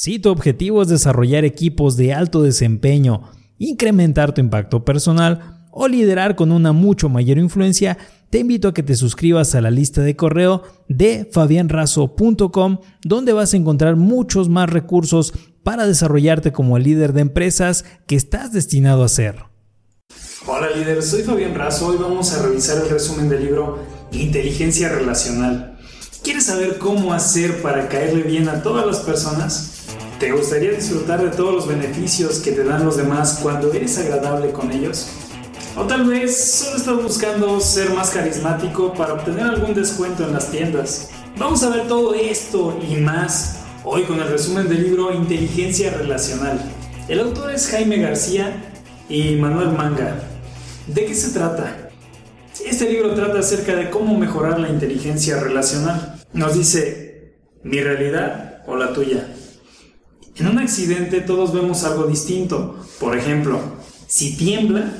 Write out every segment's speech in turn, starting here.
Si tu objetivo es desarrollar equipos de alto desempeño, incrementar tu impacto personal o liderar con una mucho mayor influencia, te invito a que te suscribas a la lista de correo de fabianrazo.com, donde vas a encontrar muchos más recursos para desarrollarte como el líder de empresas que estás destinado a ser. Hola líder, soy Fabián Razo. Hoy vamos a revisar el resumen del libro Inteligencia Relacional. ¿Quieres saber cómo hacer para caerle bien a todas las personas? ¿Te gustaría disfrutar de todos los beneficios que te dan los demás cuando eres agradable con ellos? O tal vez solo estás buscando ser más carismático para obtener algún descuento en las tiendas. Vamos a ver todo esto y más hoy con el resumen del libro Inteligencia Relacional. El autor es Jaime García y Manuel Manga. ¿De qué se trata? Este libro trata acerca de cómo mejorar la inteligencia relacional. Nos dice, mi realidad o la tuya. En un accidente todos vemos algo distinto. Por ejemplo, si tiembla,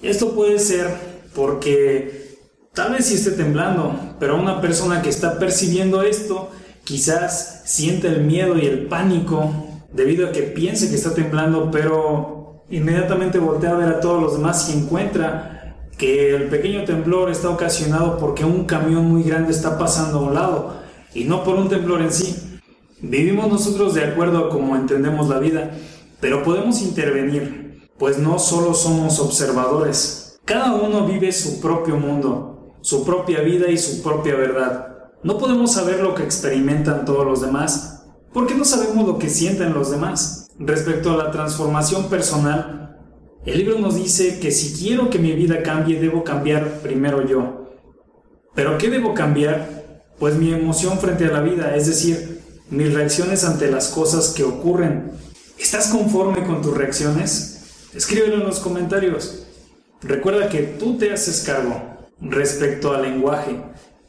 esto puede ser porque tal vez sí esté temblando, pero una persona que está percibiendo esto quizás siente el miedo y el pánico debido a que piense que está temblando, pero inmediatamente voltea a ver a todos los demás y encuentra que el pequeño temblor está ocasionado porque un camión muy grande está pasando a un lado y no por un temblor en sí. Vivimos nosotros de acuerdo a cómo entendemos la vida, pero podemos intervenir, pues no solo somos observadores. Cada uno vive su propio mundo, su propia vida y su propia verdad. No podemos saber lo que experimentan todos los demás, porque no sabemos lo que sienten los demás. Respecto a la transformación personal, el libro nos dice que si quiero que mi vida cambie, debo cambiar primero yo. ¿Pero qué debo cambiar? Pues mi emoción frente a la vida, es decir, mis reacciones ante las cosas que ocurren. ¿Estás conforme con tus reacciones? Escríbelo en los comentarios. Recuerda que tú te haces cargo respecto al lenguaje.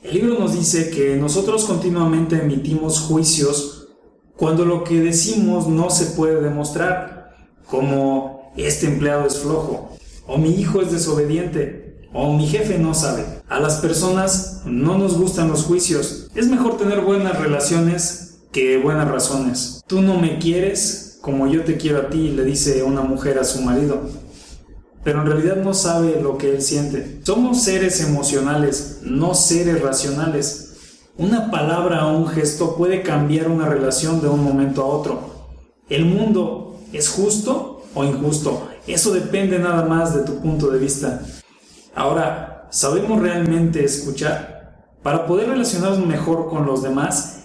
El libro nos dice que nosotros continuamente emitimos juicios cuando lo que decimos no se puede demostrar, como este empleado es flojo, o mi hijo es desobediente, o mi jefe no sabe. A las personas no nos gustan los juicios. Es mejor tener buenas relaciones que buenas razones. Tú no me quieres como yo te quiero a ti, le dice una mujer a su marido. Pero en realidad no sabe lo que él siente. Somos seres emocionales, no seres racionales. Una palabra o un gesto puede cambiar una relación de un momento a otro. ¿El mundo es justo o injusto? Eso depende nada más de tu punto de vista. Ahora, ¿sabemos realmente escuchar? Para poder relacionarnos mejor con los demás,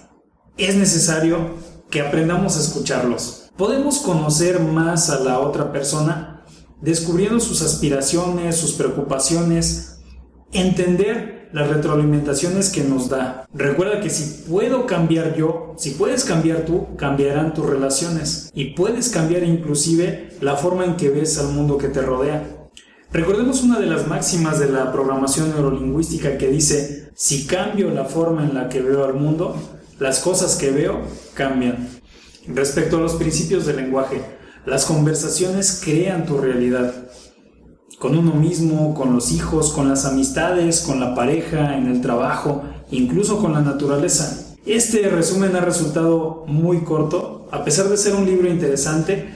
es necesario que aprendamos a escucharlos. Podemos conocer más a la otra persona descubriendo sus aspiraciones, sus preocupaciones, entender las retroalimentaciones que nos da. Recuerda que si puedo cambiar yo, si puedes cambiar tú, cambiarán tus relaciones y puedes cambiar inclusive la forma en que ves al mundo que te rodea. Recordemos una de las máximas de la programación neurolingüística que dice, si cambio la forma en la que veo al mundo, las cosas que veo cambian. Respecto a los principios del lenguaje, las conversaciones crean tu realidad. Con uno mismo, con los hijos, con las amistades, con la pareja, en el trabajo, incluso con la naturaleza. Este resumen ha resultado muy corto, a pesar de ser un libro interesante.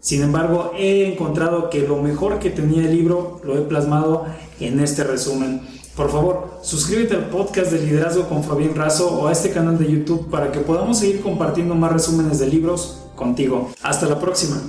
Sin embargo, he encontrado que lo mejor que tenía el libro lo he plasmado en este resumen. Por favor, suscríbete al podcast de liderazgo con Fabián Razo o a este canal de YouTube para que podamos seguir compartiendo más resúmenes de libros contigo. Hasta la próxima.